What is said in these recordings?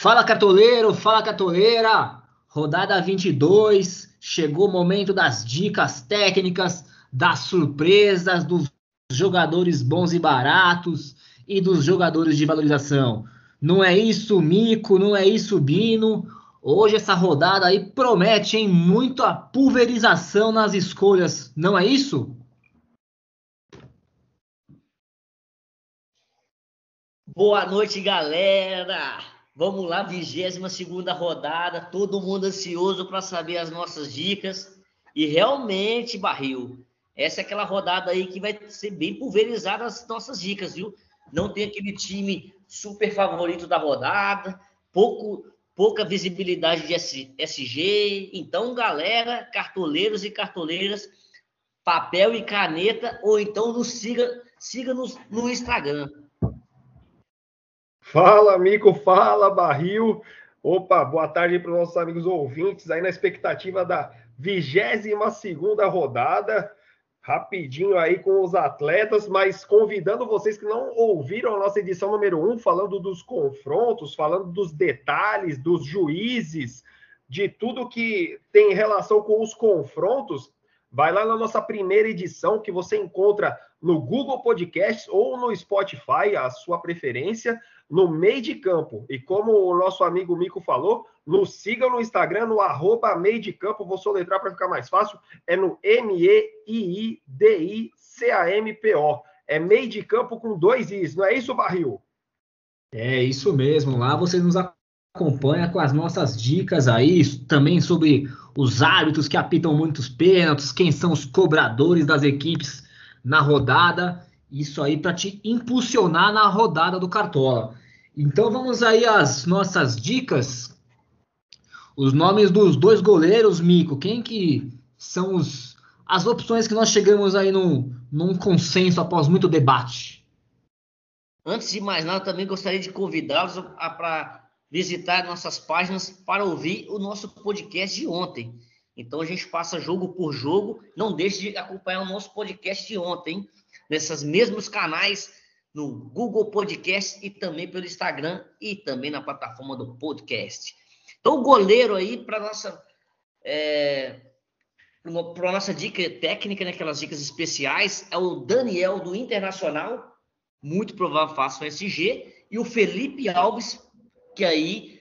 Fala cartoleiro, fala cartoleira. Rodada 22, chegou o momento das dicas técnicas, das surpresas, dos jogadores bons e baratos e dos jogadores de valorização. Não é isso, Mico, não é isso, Bino. Hoje essa rodada aí promete hein, muita pulverização nas escolhas, não é isso? Boa noite, galera! Vamos lá, 22 segunda rodada, todo mundo ansioso para saber as nossas dicas. E realmente, Barril, essa é aquela rodada aí que vai ser bem pulverizada as nossas dicas, viu? Não tem aquele time super favorito da rodada, pouco, pouca visibilidade de SG. Então, galera, cartoleiros e cartoleiras, papel e caneta, ou então nos siga, siga nos, no Instagram. Fala, Mico, fala, Barril. Opa, boa tarde para os nossos amigos ouvintes, aí na expectativa da 22 segunda rodada, rapidinho aí com os atletas, mas convidando vocês que não ouviram a nossa edição número 1, falando dos confrontos, falando dos detalhes, dos juízes, de tudo que tem relação com os confrontos, vai lá na nossa primeira edição que você encontra no Google Podcasts ou no Spotify, a sua preferência no meio de campo. E como o nosso amigo Mico falou, nos sigam no Instagram, no arroba meio de campo, vou soletrar para ficar mais fácil, é no M-E-I-I-D-I-C-A-M-P-O. É meio de campo com dois Is, não é isso, Barril? É isso mesmo, lá você nos acompanha com as nossas dicas aí, também sobre os árbitros que apitam muitos pênaltis, quem são os cobradores das equipes na rodada, isso aí para te impulsionar na rodada do Cartola. Então vamos aí às nossas dicas. Os nomes dos dois goleiros, Mico. Quem que são os, as opções que nós chegamos aí num, num consenso após muito debate? Antes de mais nada, também gostaria de convidá-los para visitar nossas páginas para ouvir o nosso podcast de ontem. Então a gente passa jogo por jogo. Não deixe de acompanhar o nosso podcast de ontem, nesses mesmos canais no Google Podcast e também pelo Instagram e também na plataforma do podcast. Então, o goleiro aí para nossa é, para nossa dica técnica, né, aquelas dicas especiais, é o Daniel do Internacional, muito provável faça o SG, e o Felipe Alves, que aí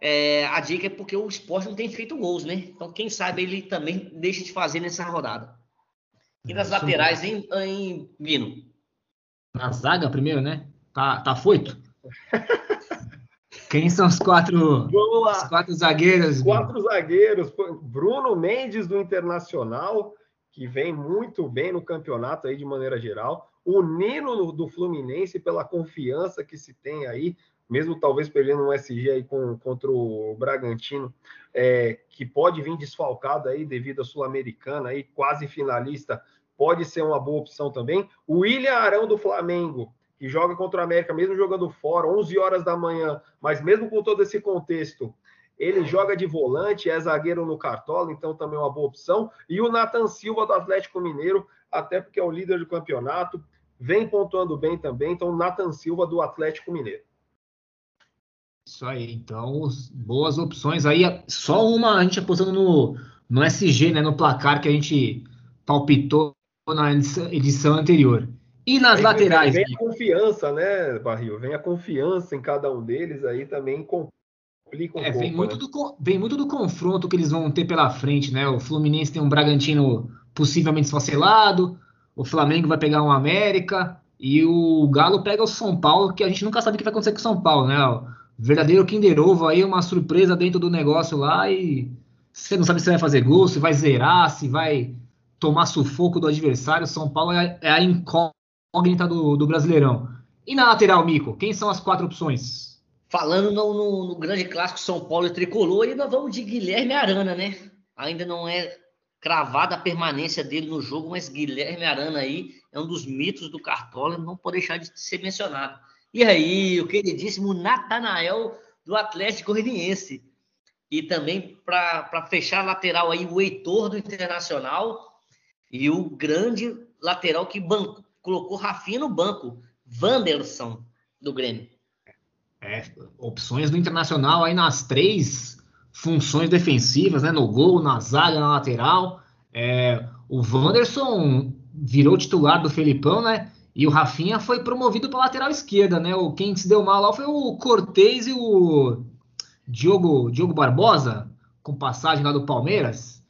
é, a dica é porque o esporte não tem feito gols, né? Então, quem sabe ele também deixa de fazer nessa rodada. E nas laterais, em, em Vino? Na zaga primeiro, né? Tá, tá foito? Quem são os quatro, os quatro zagueiros? Quatro zagueiros. Bruno Mendes do Internacional, que vem muito bem no campeonato aí de maneira geral. O Nino do Fluminense, pela confiança que se tem aí, mesmo talvez perdendo um SG aí com, contra o Bragantino, é, que pode vir desfalcado aí devido à Sul-Americana aí, quase finalista, pode ser uma boa opção também. O William Arão do Flamengo, que joga contra o América, mesmo jogando fora, 11 horas da manhã, mas mesmo com todo esse contexto, ele joga de volante, é zagueiro no Cartola, então também é uma boa opção. E o Nathan Silva do Atlético Mineiro, até porque é o líder do campeonato, vem pontuando bem também. Então, Nathan Silva do Atlético Mineiro. Isso aí, então, boas opções aí. Só uma a gente apostando no, no SG, né, no placar que a gente palpitou na edição anterior. E nas laterais? Vem a confiança, né, Barril? Vem a confiança em cada um deles, aí também complica um é, pouco. Vem muito, né? do, vem muito do confronto que eles vão ter pela frente, né? O Fluminense tem um Bragantino possivelmente esfacelado, o Flamengo vai pegar um América, e o Galo pega o São Paulo, que a gente nunca sabe o que vai acontecer com o São Paulo, né? O verdadeiro Kinder Ovo aí, uma surpresa dentro do negócio lá, e você não sabe se vai fazer gol, se vai zerar, se vai tomar sufoco do adversário. São Paulo é, é a incógnita do, do Brasileirão. E na lateral, Mico, quem são as quatro opções? Falando no, no, no, grande clássico São Paulo e Tricolor, ainda vamos de Guilherme Arana, né? Ainda não é cravada a permanência dele no jogo, mas Guilherme Arana aí é um dos mitos do Cartola, não pode deixar de ser mencionado. E aí, o queridíssimo Natanael do Atlético Goianiense. E também para fechar a lateral aí, o Heitor do Internacional e o grande lateral que banco, colocou Rafinha no banco, Wanderson, do Grêmio. É, opções do Internacional aí nas três funções defensivas, né? No gol, na zaga, na lateral. É, o Wanderson virou titular do Felipão, né? E o Rafinha foi promovido para lateral esquerda, né? O, quem se deu mal lá foi o Cortez e o Diogo, Diogo Barbosa, com passagem lá do Palmeiras.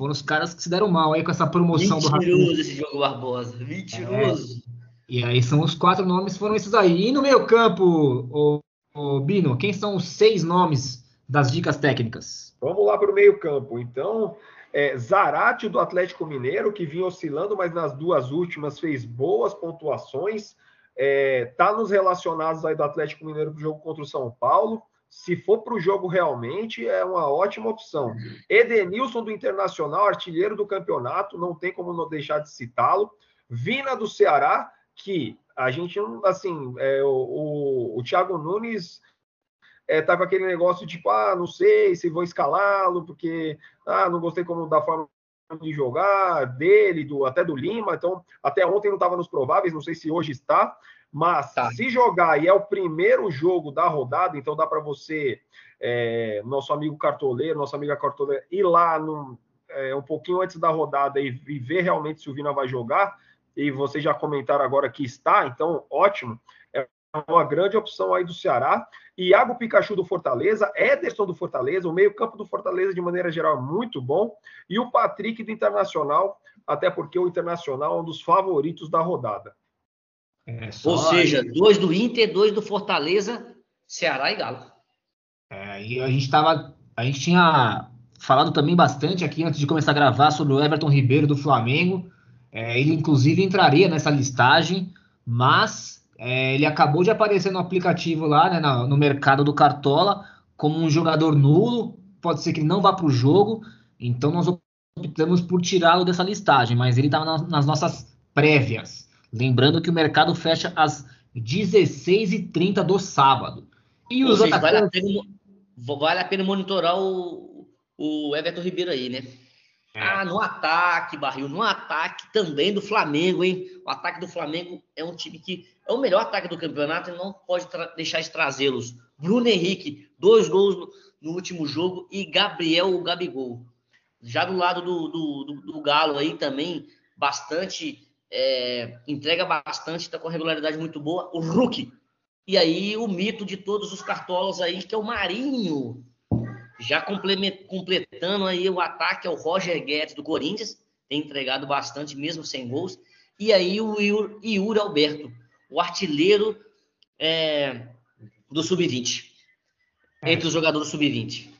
Foram os caras que se deram mal aí com essa promoção Mentiroso do Rafinha. Mentiroso esse Diogo Barbosa. Mentiroso. É, e aí são os quatro nomes, foram esses aí. E no meio campo, o, o Bino, quem são os seis nomes das dicas técnicas? Vamos lá para o meio campo. Então, é, Zarate do Atlético Mineiro, que vinha oscilando, mas nas duas últimas fez boas pontuações. É, tá nos relacionados aí do Atlético Mineiro para o jogo contra o São Paulo. Se for para o jogo realmente, é uma ótima opção. Edenilson do Internacional, artilheiro do campeonato, não tem como não deixar de citá-lo. Vina do Ceará, que a gente, assim, é, o, o, o Thiago Nunes é, tá com aquele negócio tipo, ah, não sei se vou escalá-lo, porque ah, não gostei como da forma de jogar dele, do, até do Lima, então até ontem não estava nos prováveis, não sei se hoje está, mas tá. se jogar e é o primeiro jogo da rodada, então dá para você, é, nosso amigo cartoleiro, nossa amiga cartoleira, ir lá no, é, um pouquinho antes da rodada e, e ver realmente se o Vina vai jogar, e vocês já comentaram agora que está, então ótimo uma grande opção aí do Ceará. Iago Pikachu do Fortaleza, Ederson do Fortaleza, o meio-campo do Fortaleza, de maneira geral, é muito bom. E o Patrick do Internacional, até porque o Internacional é um dos favoritos da rodada. É, Ou seja, aí. dois do Inter, dois do Fortaleza, Ceará e Galo. É, e a gente tava. A gente tinha falado também bastante aqui antes de começar a gravar sobre o Everton Ribeiro do Flamengo. É, ele, inclusive, entraria nessa listagem, mas é, ele acabou de aparecer no aplicativo lá, né, no, no mercado do Cartola, como um jogador nulo. Pode ser que ele não vá para o jogo, então nós optamos por tirá-lo dessa listagem, mas ele estava nas, nas nossas prévias. Lembrando que o mercado fecha às 16h30 do sábado. E os seja, vale, a pena, vale a pena monitorar o, o Everton Ribeiro aí, né? É. Ah, no ataque, Barril, no ataque também do Flamengo, hein? O ataque do Flamengo é um time que é o melhor ataque do campeonato e não pode deixar de trazê-los. Bruno Henrique, dois gols no, no, último jogo, e Gabriel o Gabigol. Já do lado do, do, do, do Galo aí também, bastante, é, entrega bastante, está com regularidade muito boa. O Hulk. E aí o mito de todos os cartolas aí, que é o Marinho. Já completando aí o ataque é o Roger Guedes do Corinthians, tem entregado bastante mesmo sem gols. E aí o Yuri Alberto, o artilheiro é, do Sub-20, é. entre os jogadores Sub-20.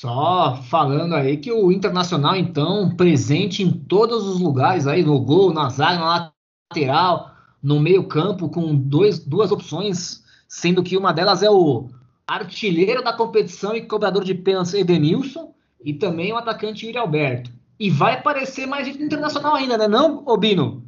Só falando aí que o Internacional, então, presente em todos os lugares aí, no gol, na zaga, na lateral, no meio campo, com dois, duas opções, sendo que uma delas é o artilheiro da competição e cobrador de pênaltis Edenilson, e também o atacante Yuri Alberto. E vai aparecer mais internacional ainda, né não, Obino?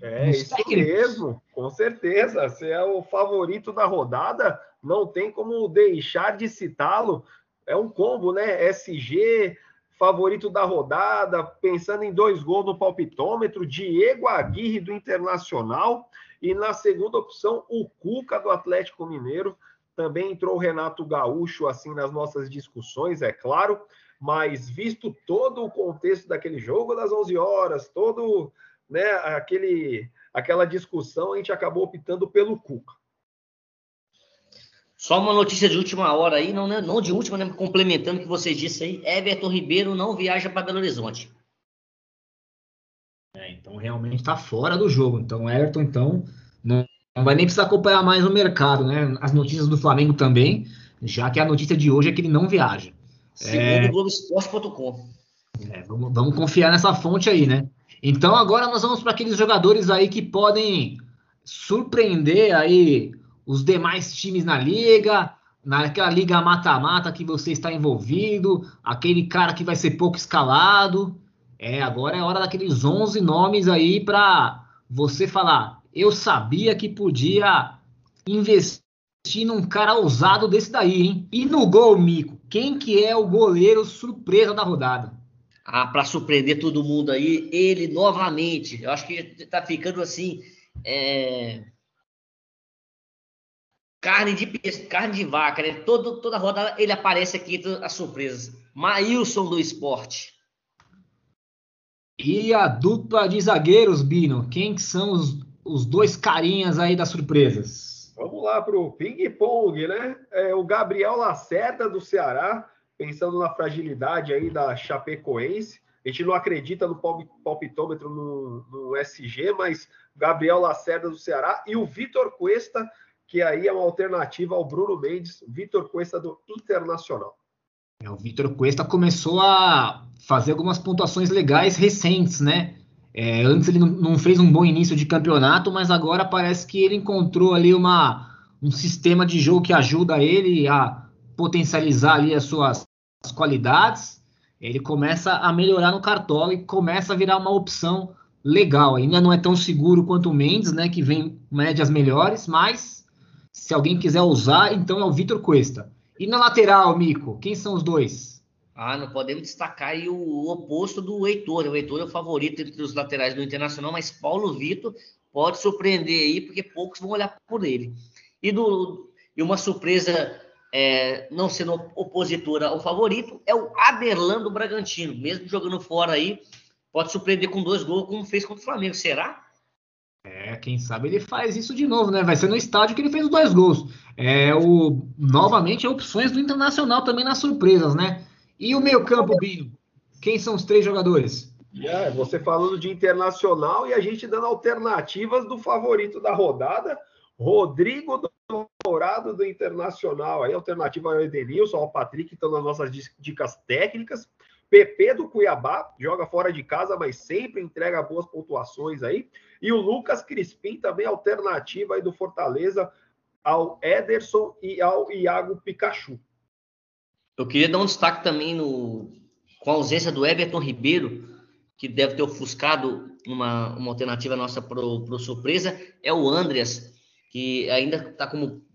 É isso mesmo, com certeza. Você é o favorito da rodada, não tem como deixar de citá-lo. É um combo, né? SG, favorito da rodada, pensando em dois gols no palpitômetro, Diego Aguirre do Internacional e na segunda opção o Cuca do Atlético Mineiro. Também entrou o Renato Gaúcho assim nas nossas discussões, é claro, mas visto todo o contexto daquele jogo das 11 horas, todo né, aquele, aquela discussão, a gente acabou optando pelo Cuca. Só uma notícia de última hora aí, não, né, não de última, né, complementando o que vocês disseram aí, Everton Ribeiro não viaja para Belo Horizonte. É, então realmente está fora do jogo. Então, Everton, então, não, não vai nem precisar acompanhar mais o mercado, né? As notícias do Flamengo também, já que a notícia de hoje é que ele não viaja. Segundo é... Globoesporte.com. É, vamos, vamos confiar nessa fonte aí, né? Então agora nós vamos para aqueles jogadores aí que podem surpreender aí os demais times na liga, naquela liga mata-mata que você está envolvido, aquele cara que vai ser pouco escalado. É, agora é hora daqueles 11 nomes aí para você falar. Eu sabia que podia investir num cara ousado desse daí, hein? E no gol, Mico, quem que é o goleiro surpresa da rodada? Ah, para surpreender todo mundo aí, ele novamente. Eu acho que está ficando assim. É... carne de, carne de vaca, né? Todo, toda rodada ele aparece aqui entre as surpresas. Maílson do esporte. E a dupla de zagueiros, Bino? Quem são os, os dois carinhas aí das surpresas? Vamos lá para o ping-pong, né? É, o Gabriel Lacerda do Ceará, pensando na fragilidade aí da Chapecoense. A gente não acredita no palpitômetro no, no SG, mas Gabriel Lacerda do Ceará e o Vitor Cuesta, que aí é uma alternativa ao Bruno Mendes, Vitor Cuesta do Internacional. É, o Vitor Cuesta começou a fazer algumas pontuações legais recentes, né? É, antes ele não fez um bom início de campeonato, mas agora parece que ele encontrou ali uma, um sistema de jogo que ajuda ele a potencializar ali as suas qualidades. Ele começa a melhorar no cartola e começa a virar uma opção legal. Ainda não é tão seguro quanto o Mendes, né? Que vem médias melhores, mas se alguém quiser usar, então é o Vitor Cuesta. E na lateral, Mico, quem são os dois? Ah, não podemos destacar aí o oposto do Heitor. O Heitor é o favorito entre os laterais do Internacional, mas Paulo Vitor pode surpreender aí, porque poucos vão olhar por ele. E, do, e uma surpresa, é, não sendo opositora ao favorito, é o Aderlan Bragantino. Mesmo jogando fora aí, pode surpreender com dois gols, como fez contra o Flamengo. Será? É, quem sabe ele faz isso de novo, né? Vai ser no estádio que ele fez os dois gols. É o novamente opções do Internacional também nas surpresas, né? E o meio campo, Binho? Quem são os três jogadores? É, você falando de Internacional e a gente dando alternativas do favorito da rodada, Rodrigo Dourado do Internacional. Aí alternativa ao Edenilson, ao Patrick, estão nas nossas dicas técnicas. PP do Cuiabá, joga fora de casa, mas sempre entrega boas pontuações aí. E o Lucas Crispim, também alternativa aí do Fortaleza, ao Ederson e ao Iago Pikachu. Eu queria dar um destaque também no, com a ausência do Everton Ribeiro, que deve ter ofuscado uma, uma alternativa nossa para o surpresa, é o Andreas, que ainda está como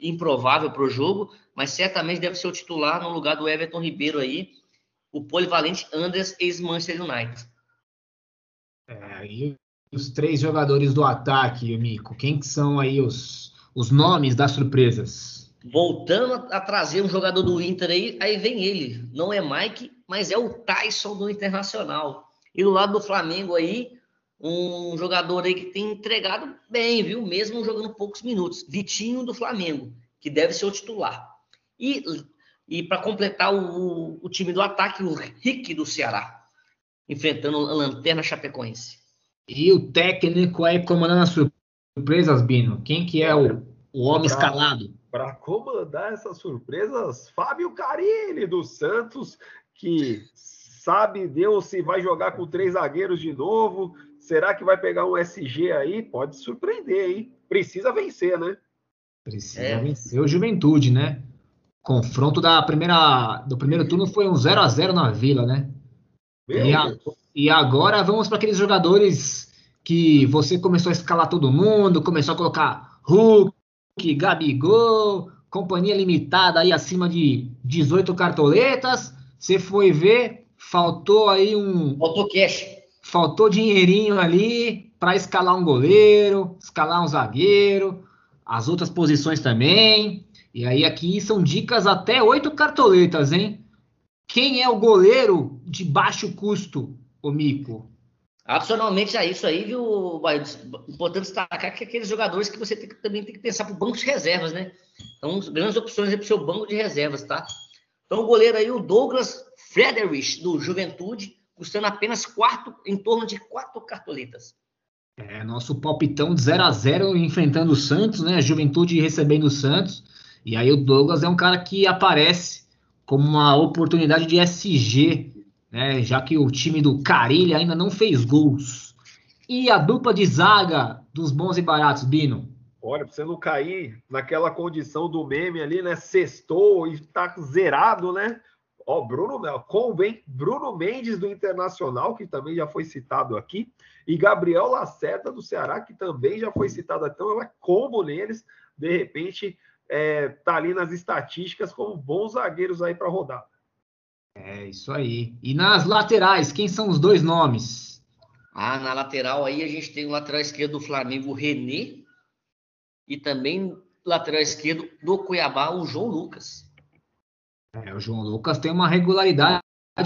improvável para o jogo, mas certamente deve ser o titular no lugar do Everton Ribeiro aí, o polivalente Andreas ex-Manchester United. É, e os três jogadores do ataque, Mico, quem que são aí os, os nomes das surpresas? Voltando a trazer um jogador do Inter aí, aí vem ele. Não é Mike, mas é o Tyson do Internacional. E do lado do Flamengo aí, um jogador aí que tem entregado bem, viu? Mesmo jogando poucos minutos. Vitinho do Flamengo, que deve ser o titular. E e para completar o, o, time do ataque, o Rick do Ceará, enfrentando a Lanterna Chapecoense. E o técnico aí comandando as surpresas, Bino? Quem que é o, o homem pra, escalado? Para comandar essas surpresas, Fábio Carilli do Santos, que sabe Deus se vai jogar com três zagueiros de novo. Será que vai pegar um SG aí? Pode surpreender, hein? Precisa vencer, né? Precisa é. vencer o Juventude, né? confronto da primeira, do primeiro turno foi um 0 a 0 na Vila, né? E, a, e, agora vamos para aqueles jogadores que você começou a escalar todo mundo, começou a colocar Hulk, Gabigol, companhia limitada aí acima de 18 cartoletas. Você foi ver, faltou aí um. Faltou cash. Faltou dinheirinho ali para escalar um goleiro, escalar um zagueiro, as outras posições também. E aí aqui são dicas até oito cartoletas, hein? Quem é o goleiro de baixo custo, o Mico? Adicionalmente a isso aí, viu, importante destacar que aqueles jogadores que você tem que, também tem que pensar para o banco de reservas, né? Então, grandes opções para o seu banco de reservas, tá? Então, o goleiro aí, o Douglas Frederich, do Juventude, custando apenas quatro, em torno de quatro cartoletas. É, nosso palpitão de 0 a 0 enfrentando o Santos, né? Juventude recebendo o Santos. E aí o Douglas é um cara que aparece como uma oportunidade de SG, né? Já que o time do Carilha ainda não fez gols. E a dupla de zaga dos bons e baratos, Bino? Olha, pra você não cair naquela condição do meme ali, né? Sextou e tá zerado, né? Ó, Bruno, convém, Bruno Mendes do Internacional, que também já foi citado aqui, e Gabriel Lacerda do Ceará, que também já foi citado. Então, ela combo neles, de repente, é, tá ali nas estatísticas como bons zagueiros aí para rodar. É isso aí. E nas laterais, quem são os dois nomes? Ah, na lateral aí a gente tem o lateral esquerdo do Flamengo, o René, e também lateral esquerdo do Cuiabá, o João Lucas. É, o João Lucas tem uma regularidade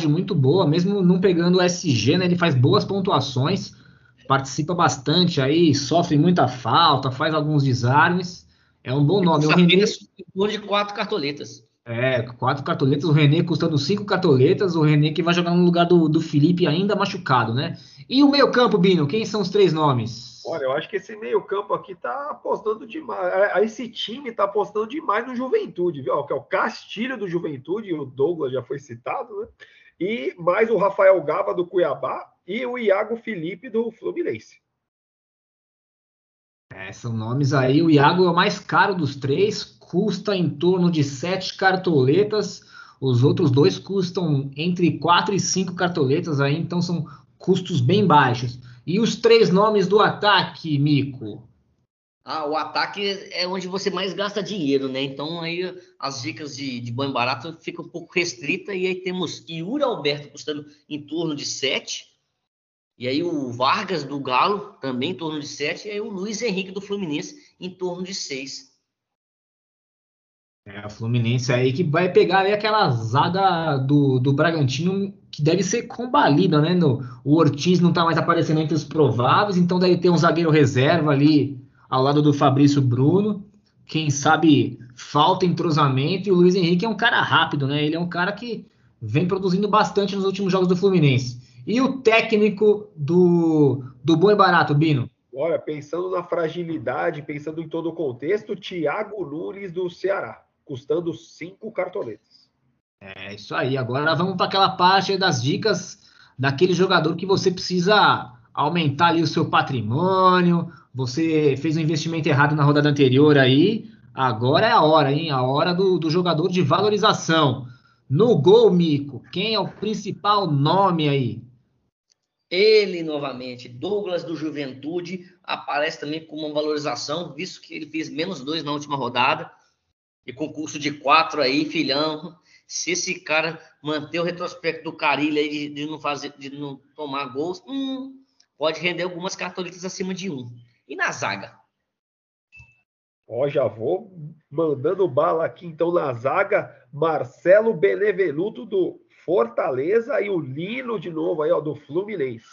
muito boa, mesmo não pegando o SG, né? Ele faz boas pontuações, participa bastante aí, sofre muita falta, faz alguns desarmes. É um bom nome. O René de quatro cartoletas. É, quatro cartoletas, o René custando cinco cartoletas, o René que vai jogar no lugar do, do Felipe ainda machucado, né? E o meio campo, Bino, quem são os três nomes? Olha, eu acho que esse meio campo aqui tá apostando demais. É, esse time tá apostando demais no Juventude, viu? Que é o Castilho do Juventude, o Douglas já foi citado, né? E mais o Rafael Gava do Cuiabá e o Iago Felipe do Fluminense. É, são nomes aí. O Iago é o mais caro dos três, custa em torno de sete cartoletas. Os outros dois custam entre quatro e cinco cartoletas aí, então são custos bem baixos. E os três nomes do ataque, Mico? Ah, o ataque é onde você mais gasta dinheiro, né? Então aí as dicas de, de banho barato ficam um pouco restrita e aí temos Yuri Alberto custando em torno de 7. E aí o Vargas do Galo também em torno de 7 e aí o Luiz Henrique do Fluminense em torno de 6. É, o Fluminense aí que vai pegar ali aquela zaga do, do Bragantino que deve ser combalida, né? No, o Ortiz não tá mais aparecendo entre os prováveis, então deve ter um zagueiro reserva ali ao lado do Fabrício Bruno. Quem sabe falta entrosamento e o Luiz Henrique é um cara rápido, né? Ele é um cara que vem produzindo bastante nos últimos jogos do Fluminense. E o técnico do, do Boi Barato, Bino? Olha, pensando na fragilidade, pensando em todo o contexto, Thiago Nunes do Ceará custando cinco cartoletas. É isso aí. Agora vamos para aquela parte das dicas daquele jogador que você precisa aumentar ali o seu patrimônio. Você fez um investimento errado na rodada anterior aí. Agora é a hora, hein? A hora do, do jogador de valorização. No gol, Mico, quem é o principal nome aí? Ele novamente, Douglas do Juventude, aparece também com uma valorização, visto que ele fez menos dois na última rodada e concurso de quatro aí, filhão. Se esse cara manter o retrospecto do Carilho aí de, de, não fazer, de não tomar gols, hum, pode render algumas cartolitas acima de um. E na zaga? Ó, já vou mandando bala aqui então na zaga, Marcelo Benevenuto do Fortaleza e o Nino de novo aí, ó, do Fluminense.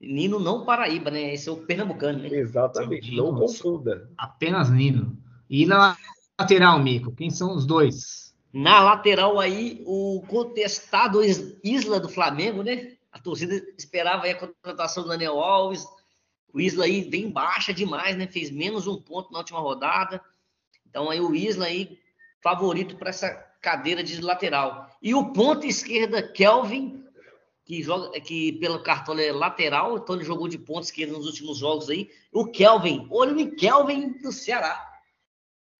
Nino não Paraíba, né? Esse é o pernambucano, né? Exatamente, não confunda. Apenas Nino. E na lateral, Mico? Quem são os dois? Na lateral aí, o contestado Isla do Flamengo, né? A torcida esperava a contratação do Daniel Alves. O Isla aí bem baixa demais, né? Fez menos um ponto na última rodada. Então aí o Isla aí favorito para essa cadeira de lateral. E o ponto esquerda, Kelvin, que joga que pelo cartão é lateral, então ele jogou de ponto esquerda nos últimos jogos aí. O Kelvin, olha o Kelvin do Ceará.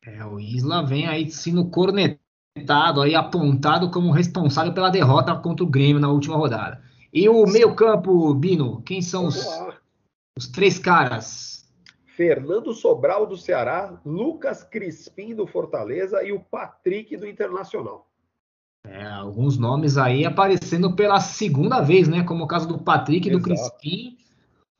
É, o Isla vem aí sendo cornetado, aí apontado como responsável pela derrota contra o Grêmio na última rodada. E o meio-campo, Bino, quem são os, os três caras? Fernando Sobral do Ceará, Lucas Crispim do Fortaleza e o Patrick do Internacional. É, alguns nomes aí aparecendo pela segunda vez, né? Como o caso do Patrick e do Crispim.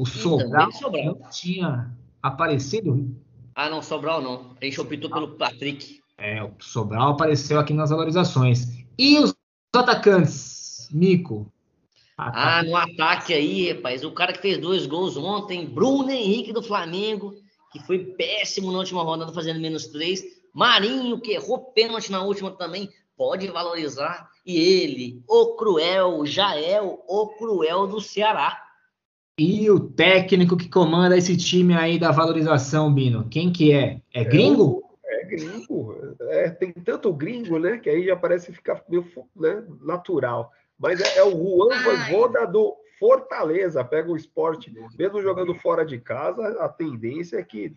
O Sobral, Sobral não tinha aparecido ah, não, Sobral não. A gente optou pelo Patrick. É, o Sobral apareceu aqui nas valorizações. E os atacantes, Mico? Ah, no ataque aí, rapaz, o cara que fez dois gols ontem, Bruno Henrique do Flamengo, que foi péssimo na última rodada, fazendo menos três. Marinho, que errou pênalti na última também, pode valorizar. E ele, o Cruel, Jael, o Cruel do Ceará. E o técnico que comanda esse time aí da valorização, Bino, quem que é? É gringo? É, é gringo. É, tem tanto gringo, né? Que aí já parece ficar meio né, natural. Mas é, é o Juan Voivoda do Fortaleza. Pega o esporte, mesmo jogando fora de casa, a tendência é que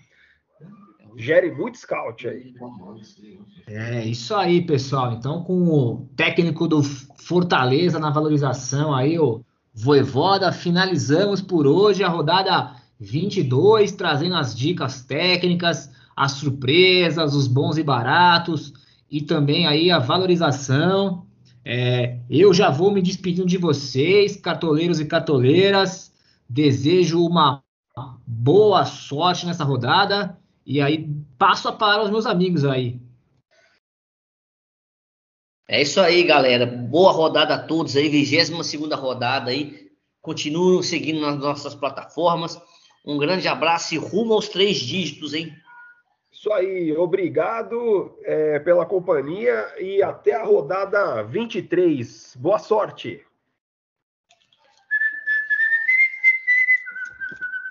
gere muito scout aí. É isso aí, pessoal. Então, com o técnico do Fortaleza na valorização aí, o Voivoda, finalizamos por hoje a rodada 22, trazendo as dicas técnicas, as surpresas, os bons e baratos e também aí a valorização. É, eu já vou me despedindo de vocês, cartoleiros e cartoleiras. Desejo uma boa sorte nessa rodada E aí passo a palavra aos meus amigos aí. É isso aí, galera. Boa rodada a todos aí, 22 segunda rodada aí. Continuem seguindo nas nossas plataformas. Um grande abraço e rumo aos três dígitos, hein? Isso aí, obrigado é, pela companhia e até a rodada 23. Boa sorte!